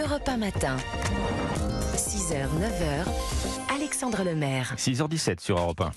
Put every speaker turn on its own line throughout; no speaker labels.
Europe 1 matin. 6h, 9h. Alexandre Lemaire.
6h17 sur Europe 1.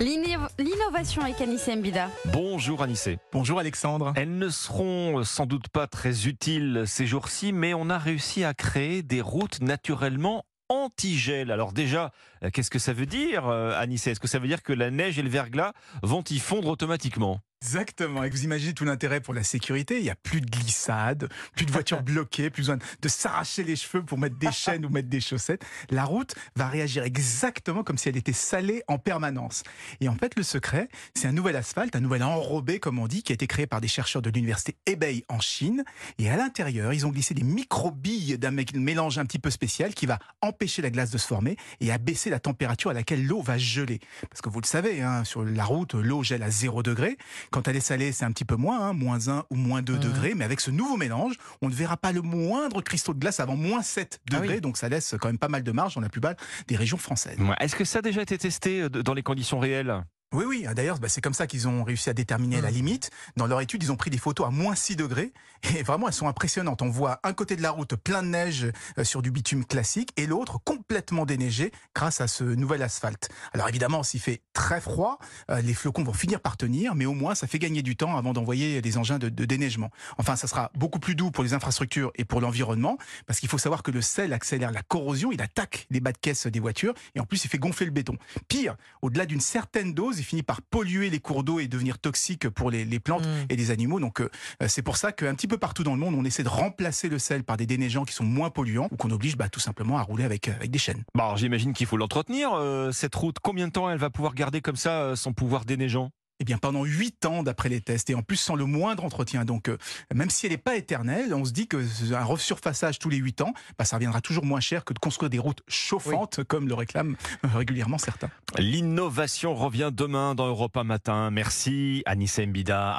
L'inno- L'innovation avec Anissé Mbida.
Bonjour Anissé.
Bonjour Alexandre.
Elles ne seront sans doute pas très utiles ces jours-ci, mais on a réussi à créer des routes naturellement anti-gel. Alors déjà, euh, qu'est-ce que ça veut dire, euh, Anissé? Est-ce que ça veut dire que la neige et le verglas vont y fondre automatiquement?
Exactement. Et vous imaginez tout l'intérêt pour la sécurité. Il n'y a plus de glissade, plus de voitures bloquées, plus besoin de s'arracher les cheveux pour mettre des chaînes ou mettre des chaussettes. La route va réagir exactement comme si elle était salée en permanence. Et en fait, le secret, c'est un nouvel asphalte, un nouvel enrobé, comme on dit, qui a été créé par des chercheurs de l'université Hebei en Chine. Et à l'intérieur, ils ont glissé des micro-billes d'un mé- mélange un petit peu spécial qui va empêcher la glace de se former et abaisser la température à laquelle l'eau va geler. Parce que vous le savez, hein, sur la route, l'eau gèle à 0 degré. Quand elle est salée, c'est un petit peu moins, hein, moins 1 ou moins 2 degrés. Mais avec ce nouveau mélange, on ne verra pas le moindre cristaux de glace avant moins 7
Ah oui.
degrés. Donc ça laisse quand même pas mal de marge dans la plupart des régions françaises.
Ouais. Est-ce que ça a déjà été testé euh, dans les conditions réelles?
Oui, oui. D'ailleurs, bah, c'est comme ça qu'ils ont réussi à déterminer la limite. Dans leur étude, ils ont pris des photos à moins 6 degrés. Et vraiment, elles sont impressionnantes. On voit un côté de la route plein de neige euh, sur du bitume classique et l'autre complètement déneigé grâce à ce nouvel asphalte. Alors évidemment, s'il fait très froid, euh, les flocons vont finir par tenir, mais au moins, ça fait gagner du temps avant d'envoyer des engins de, de déneigement. Enfin, ça sera beaucoup plus doux pour les infrastructures et pour l'environnement, parce qu'il faut savoir que le sel accélère la corrosion, il attaque les bas de caisse des voitures, et en plus, il fait gonfler le béton. Pire, au-delà d'une certaine dose, il finit par polluer les cours d'eau et devenir toxique pour les, les plantes et les animaux. Donc, euh, c'est pour ça qu'un petit peu partout dans le monde, on essaie de remplacer le sel par des déneigeants qui sont moins polluants, ou qu'on oblige bah, tout simplement à rouler avec, euh, avec des
Bon, J'imagine qu'il faut l'entretenir, euh, cette route. Combien de temps elle va pouvoir garder comme ça euh, son pouvoir déneigeant?
Eh bien, pendant 8 ans d'après les tests, et en plus sans le moindre entretien. Donc, euh, même si elle n'est pas éternelle, on se dit que un resurfaçage tous les 8 ans, bah, ça reviendra toujours moins cher que de construire des routes chauffantes, comme le réclament euh, régulièrement certains.
L'innovation revient demain dans Europe 1 matin. Merci Anissé Mbida.